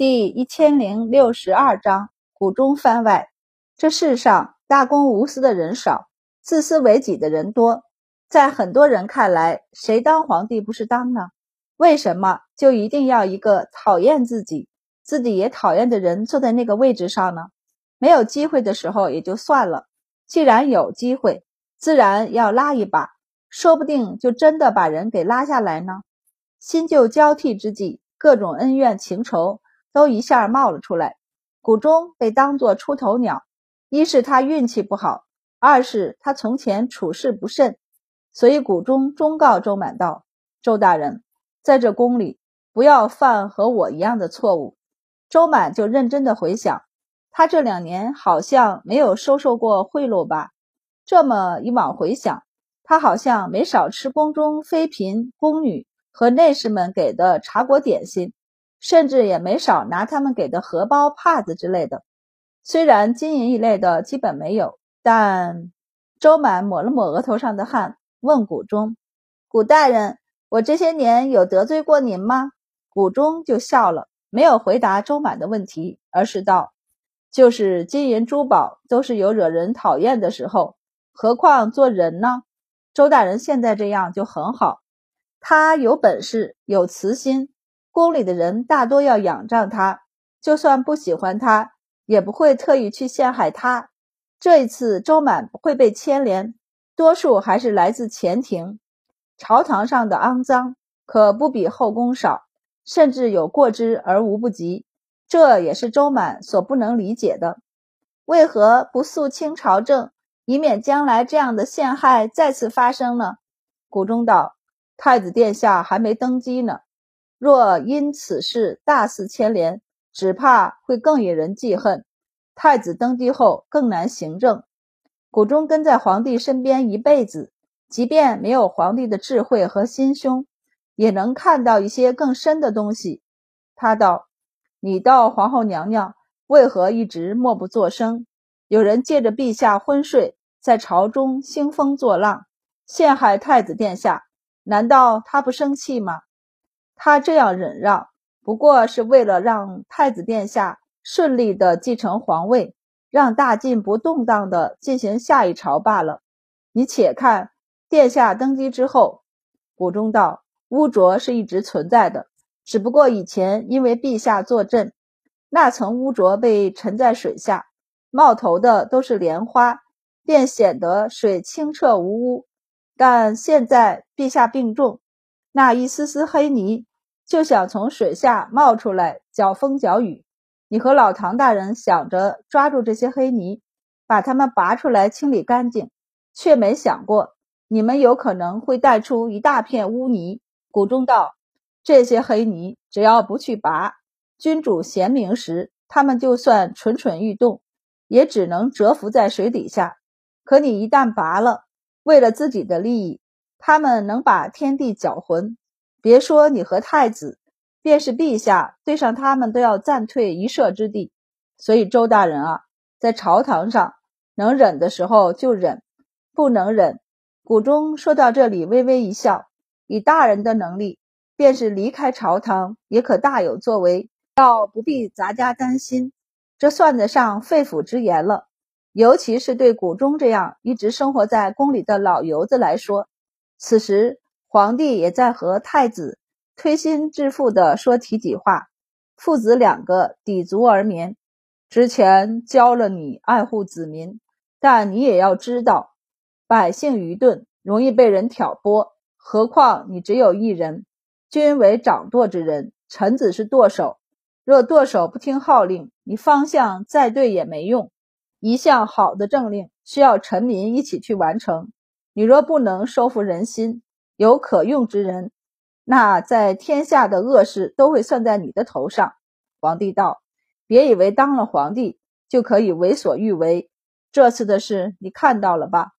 第一千零六十二章谷中番外。这世上大公无私的人少，自私为己的人多。在很多人看来，谁当皇帝不是当呢？为什么就一定要一个讨厌自己、自己也讨厌的人坐在那个位置上呢？没有机会的时候也就算了，既然有机会，自然要拉一把，说不定就真的把人给拉下来呢。新旧交替之际，各种恩怨情仇。都一下冒了出来，谷中被当作出头鸟，一是他运气不好，二是他从前处事不慎，所以谷中忠告周满道：“周大人，在这宫里不要犯和我一样的错误。”周满就认真的回想，他这两年好像没有收受过贿赂吧？这么一往回想，他好像没少吃宫中妃嫔、宫女和内侍们给的茶果点心。甚至也没少拿他们给的荷包、帕子之类的，虽然金银一类的基本没有，但周满抹了抹额头上的汗，问谷中：“谷大人，我这些年有得罪过您吗？”谷中就笑了，没有回答周满的问题，而是道：“就是金银珠宝都是有惹人讨厌的时候，何况做人呢？周大人现在这样就很好，他有本事，有慈心。”宫里的人大多要仰仗他，就算不喜欢他，也不会特意去陷害他。这一次周满不会被牵连，多数还是来自前庭。朝堂上的肮脏可不比后宫少，甚至有过之而无不及。这也是周满所不能理解的。为何不肃清朝政，以免将来这样的陷害再次发生呢？谷中道：“太子殿下还没登基呢。”若因此事大肆牵连，只怕会更引人记恨。太子登基后更难行政。谷中跟在皇帝身边一辈子，即便没有皇帝的智慧和心胸，也能看到一些更深的东西。他道：“你道皇后娘娘为何一直默不作声？有人借着陛下昏睡，在朝中兴风作浪，陷害太子殿下，难道他不生气吗？”他这样忍让，不过是为了让太子殿下顺利的继承皇位，让大晋不动荡的进行下一朝罢了。你且看，殿下登基之后，谷中道污浊是一直存在的，只不过以前因为陛下坐镇，那层污浊被沉在水下，冒头的都是莲花，便显得水清澈无污。但现在陛下病重，那一丝丝黑泥。就想从水下冒出来搅风搅雨，你和老唐大人想着抓住这些黑泥，把它们拔出来清理干净，却没想过你们有可能会带出一大片污泥。谷中道：这些黑泥只要不去拔，君主贤明时，他们就算蠢蠢欲动，也只能蛰伏在水底下。可你一旦拔了，为了自己的利益，他们能把天地搅浑。别说你和太子，便是陛下对上他们都要暂退一射之地。所以周大人啊，在朝堂上能忍的时候就忍，不能忍。谷中说到这里，微微一笑，以大人的能力，便是离开朝堂也可大有作为，倒不必咱家担心。这算得上肺腑之言了。尤其是对谷中这样一直生活在宫里的老油子来说，此时。皇帝也在和太子推心置腹地说体己话，父子两个抵足而眠。之前教了你爱护子民，但你也要知道，百姓愚钝，容易被人挑拨。何况你只有一人，君为掌舵之人，臣子是舵手。若舵手不听号令，你方向再对也没用。一项好的政令需要臣民一起去完成。你若不能收服人心，有可用之人，那在天下的恶事都会算在你的头上。皇帝道：“别以为当了皇帝就可以为所欲为。这次的事你看到了吧？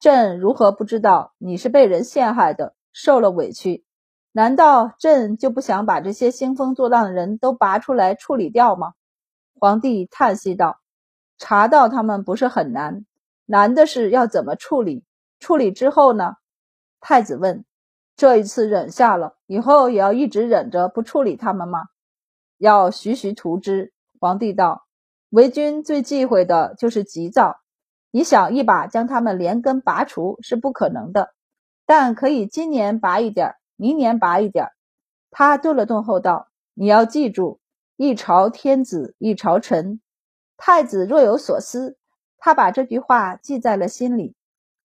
朕如何不知道你是被人陷害的，受了委屈？难道朕就不想把这些兴风作浪的人都拔出来处理掉吗？”皇帝叹息道：“查到他们不是很难，难的是要怎么处理。处理之后呢？”太子问：“这一次忍下了，以后也要一直忍着不处理他们吗？”要徐徐图之。皇帝道：“为君最忌讳的就是急躁，你想一把将他们连根拔除是不可能的，但可以今年拔一点，明年拔一点。”他顿了顿后道：“你要记住，一朝天子一朝臣，太子若有所思。”他把这句话记在了心里。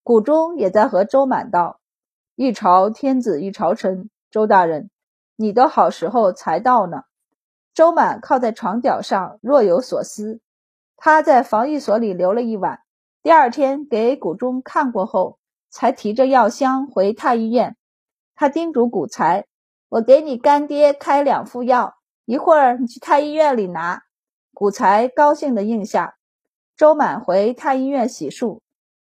谷中也在和周满道：“一朝天子一朝臣，周大人，你的好时候才到呢。”周满靠在床角上，若有所思。他在防疫所里留了一晚，第二天给谷中看过后，才提着药箱回太医院。他叮嘱谷才：“我给你干爹开两副药，一会儿你去太医院里拿。”谷才高兴地应下。周满回太医院洗漱，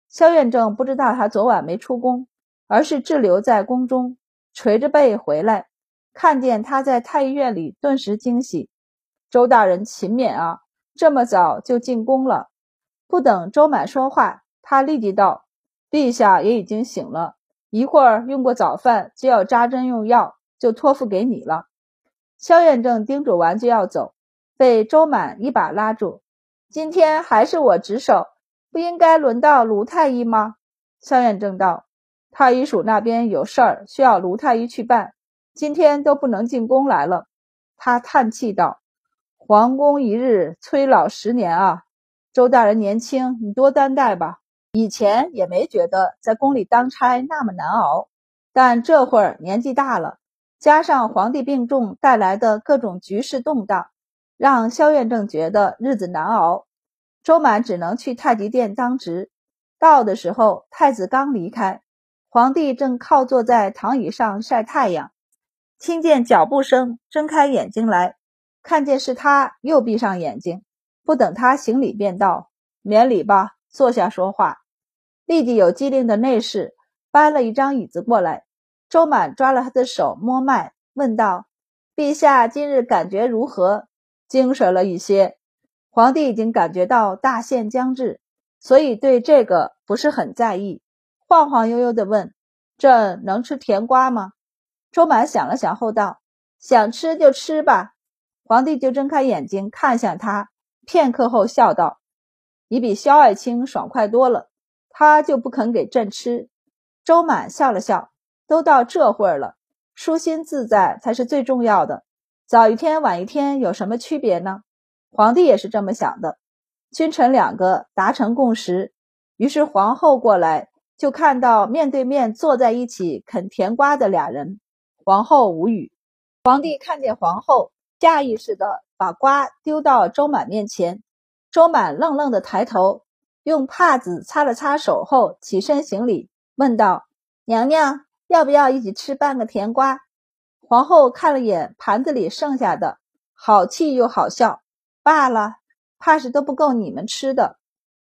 萧院正不知道他昨晚没出宫，而是滞留在宫中，垂着背回来。看见他在太医院里，顿时惊喜。周大人勤勉啊，这么早就进宫了。不等周满说话，他立即道：“陛下也已经醒了，一会儿用过早饭就要扎针用药，就托付给你了。”萧远正叮嘱完就要走，被周满一把拉住：“今天还是我值守，不应该轮到卢太医吗？”萧远正道：“太医署那边有事儿，需要卢太医去办。”今天都不能进宫来了，他叹气道：“皇宫一日，催老十年啊！周大人年轻，你多担待吧。以前也没觉得在宫里当差那么难熬，但这会儿年纪大了，加上皇帝病重带来的各种局势动荡，让萧院正觉得日子难熬。周满只能去太极殿当值。到的时候，太子刚离开，皇帝正靠坐在躺椅上晒太阳。”听见脚步声，睁开眼睛来，看见是他，又闭上眼睛。不等他行礼，便道：“免礼吧，坐下说话。”立即有机灵的内侍搬了一张椅子过来。周满抓了他的手，摸脉，问道：“陛下今日感觉如何？精神了一些。”皇帝已经感觉到大限将至，所以对这个不是很在意，晃晃悠悠地问：“朕能吃甜瓜吗？”周满想了想后道：“想吃就吃吧。”皇帝就睁开眼睛看向他，片刻后笑道：“你比萧爱卿爽快多了，他就不肯给朕吃。”周满笑了笑：“都到这会儿了，舒心自在才是最重要的。早一天晚一天有什么区别呢？”皇帝也是这么想的。君臣两个达成共识，于是皇后过来，就看到面对面坐在一起啃甜瓜的俩人。皇后无语，皇帝看见皇后，下意识的把瓜丢到周满面前。周满愣愣的抬头，用帕子擦了擦手后，起身行礼，问道：“娘娘要不要一起吃半个甜瓜？”皇后看了眼盘子里剩下的，好气又好笑，罢了，怕是都不够你们吃的。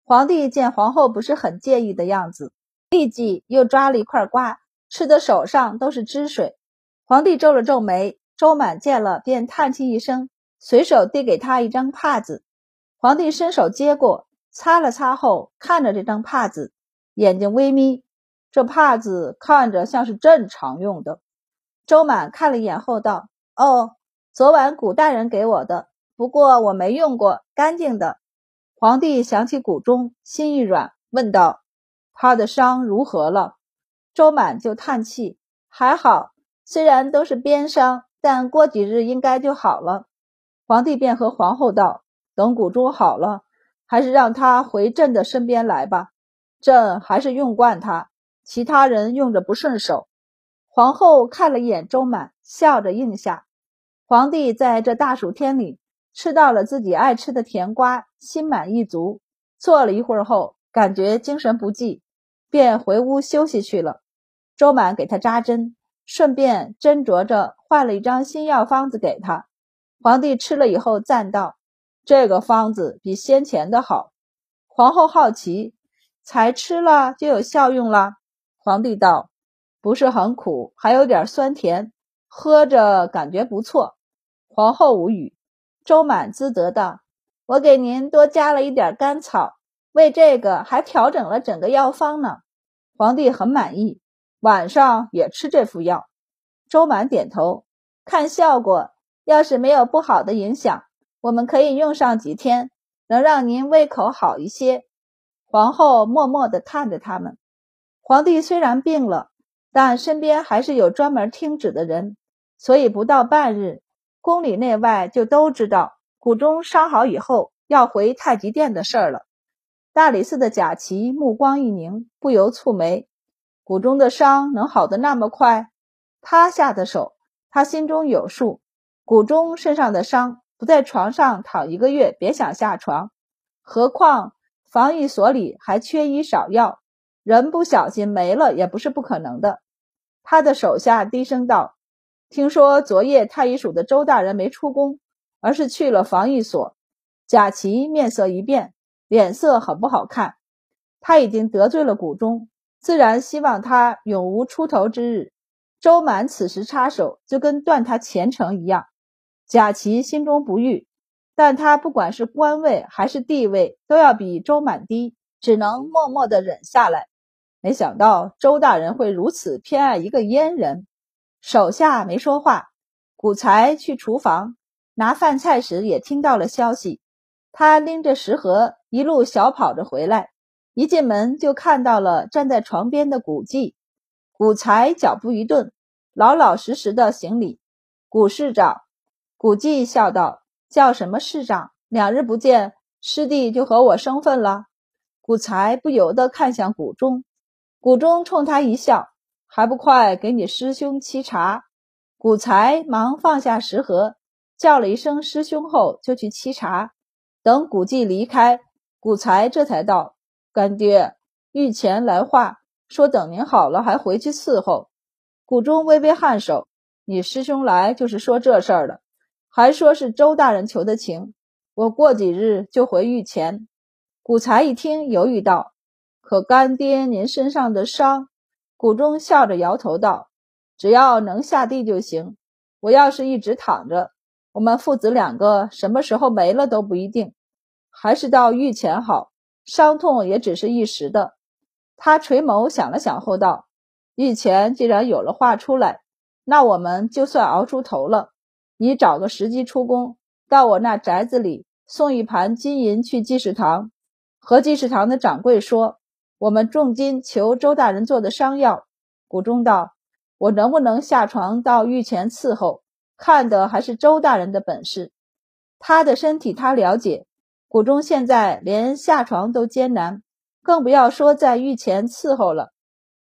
皇帝见皇后不是很介意的样子，立即又抓了一块瓜，吃的手上都是汁水。皇帝皱了皱眉，周满见了便叹气一声，随手递给他一张帕子。皇帝伸手接过，擦了擦后，看着这张帕子，眼睛微眯。这帕子看着像是朕常用的。周满看了一眼后道：“哦，昨晚古大人给我的，不过我没用过，干净的。”皇帝想起谷中，心一软，问道：“他的伤如何了？”周满就叹气：“还好。”虽然都是鞭伤，但过几日应该就好了。皇帝便和皇后道：“等谷珠好了，还是让他回朕的身边来吧。朕还是用惯他，其他人用着不顺手。”皇后看了一眼周满，笑着应下。皇帝在这大暑天里吃到了自己爱吃的甜瓜，心满意足。坐了一会儿后，感觉精神不济，便回屋休息去了。周满给他扎针。顺便斟酌着换了一张新药方子给他。皇帝吃了以后赞道：“这个方子比先前的好。”皇后好奇：“才吃了就有效用了？”皇帝道：“不是很苦，还有点酸甜，喝着感觉不错。”皇后无语。周满自责道：“我给您多加了一点甘草，为这个还调整了整个药方呢。”皇帝很满意。晚上也吃这副药，周满点头，看效果要是没有不好的影响，我们可以用上几天，能让您胃口好一些。皇后默默地看着他们。皇帝虽然病了，但身边还是有专门听旨的人，所以不到半日，宫里内外就都知道谷中伤好以后要回太极殿的事儿了。大理寺的贾琦目光一凝，不由蹙眉：谷中的伤能好得那么快？他下的手，他心中有数。谷中身上的伤，不在床上躺一个月，别想下床。何况防疫所里还缺医少药，人不小心没了也不是不可能的。他的手下低声道：“听说昨夜太医署的周大人没出宫，而是去了防疫所。”贾琦面色一变，脸色很不好看。他已经得罪了谷中，自然希望他永无出头之日。周满此时插手，就跟断他前程一样。贾琦心中不悦，但他不管是官位还是地位，都要比周满低，只能默默的忍下来。没想到周大人会如此偏爱一个阉人，手下没说话。古才去厨房拿饭菜时，也听到了消息。他拎着食盒，一路小跑着回来，一进门就看到了站在床边的古迹。古才脚步一顿，老老实实的行礼：“古市长。”古迹笑道：“叫什么市长？两日不见，师弟就和我生分了。”古才不由得看向谷中，谷中冲他一笑：“还不快给你师兄沏茶！”古才忙放下食盒，叫了一声“师兄”后就去沏茶。等古迹离开，古才这才道：“干爹，御前来话，说等您好了还回去伺候。”谷中微微颔首：“你师兄来就是说这事儿的。”还说是周大人求的情，我过几日就回御前。古才一听，犹豫道：“可干爹您身上的伤？”谷中笑着摇头道：“只要能下地就行。我要是一直躺着，我们父子两个什么时候没了都不一定。还是到御前好，伤痛也只是一时的。”他垂眸想了想后道：“御前既然有了话出来，那我们就算熬出头了。”你找个时机出宫，到我那宅子里送一盘金银去济世堂，和济世堂的掌柜说，我们重金求周大人做的伤药。谷中道：“我能不能下床到御前伺候，看的还是周大人的本事。他的身体他了解。谷中现在连下床都艰难，更不要说在御前伺候了。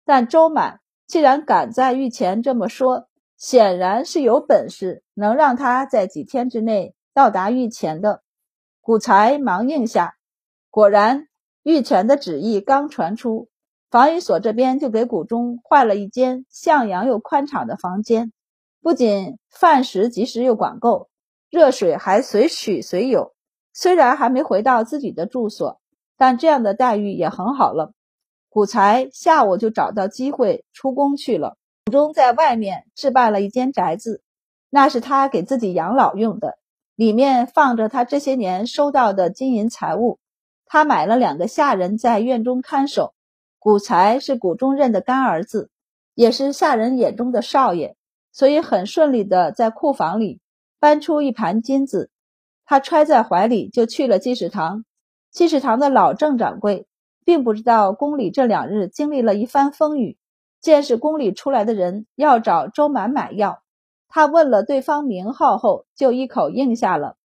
但周满既然敢在御前这么说。”显然是有本事，能让他在几天之内到达御前的。古才忙应下，果然御前的旨意刚传出，防御所这边就给谷中换了一间向阳又宽敞的房间，不仅饭食及时又管够，热水还随取随有。虽然还没回到自己的住所，但这样的待遇也很好了。古才下午就找到机会出宫去了。中在外面置办了一间宅子，那是他给自己养老用的，里面放着他这些年收到的金银财物。他买了两个下人在院中看守。古才是古中任的干儿子，也是下人眼中的少爷，所以很顺利的在库房里搬出一盘金子，他揣在怀里就去了济世堂。济世堂的老郑掌柜并不知道宫里这两日经历了一番风雨。见是宫里出来的人要找周满买药，他问了对方名号后，就一口应下了。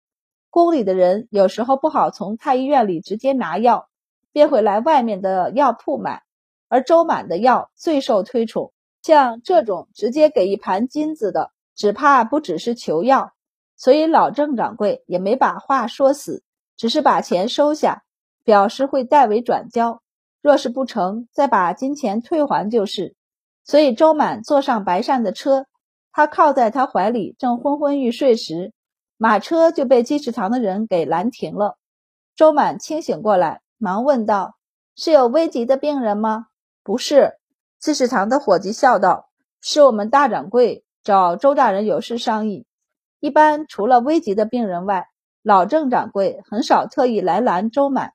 宫里的人有时候不好从太医院里直接拿药，便会来外面的药铺买，而周满的药最受推崇。像这种直接给一盘金子的，只怕不只是求药，所以老郑掌柜也没把话说死，只是把钱收下，表示会代为转交，若是不成，再把金钱退还就是。所以周满坐上白善的车，他靠在他怀里，正昏昏欲睡时，马车就被济世堂的人给拦停了。周满清醒过来，忙问道：“是有危急的病人吗？”“不是。”济世堂的伙计笑道：“是我们大掌柜找周大人有事商议。一般除了危急的病人外，老郑掌柜很少特意来拦周满。”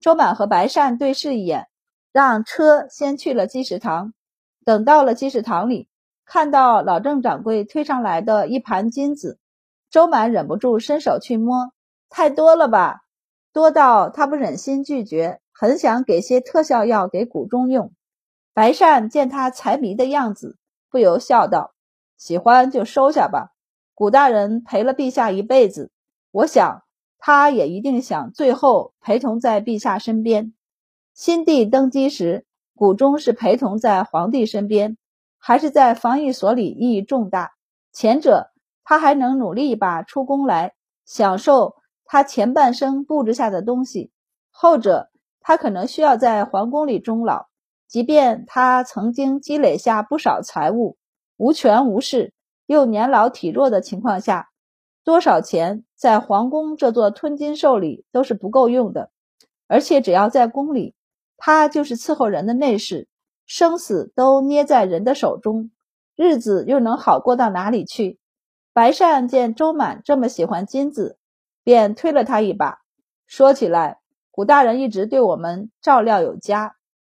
周满和白善对视一眼，让车先去了济世堂。等到了济世堂里，看到老郑掌柜推上来的一盘金子，周满忍不住伸手去摸，太多了吧？多到他不忍心拒绝，很想给些特效药给谷中用。白善见他财迷的样子，不由笑道：“喜欢就收下吧。谷大人陪了陛下一辈子，我想他也一定想最后陪同在陛下身边。新帝登基时，谷中是陪同在皇帝身边，还是在防御所里意义重大。前者，他还能努力一把出宫来，享受。”他前半生布置下的东西，后者他可能需要在皇宫里终老。即便他曾经积累下不少财物，无权无势又年老体弱的情况下，多少钱在皇宫这座吞金兽里都是不够用的。而且只要在宫里，他就是伺候人的内侍，生死都捏在人的手中，日子又能好过到哪里去？白善见周满这么喜欢金子。便推了他一把，说起来，古大人一直对我们照料有加，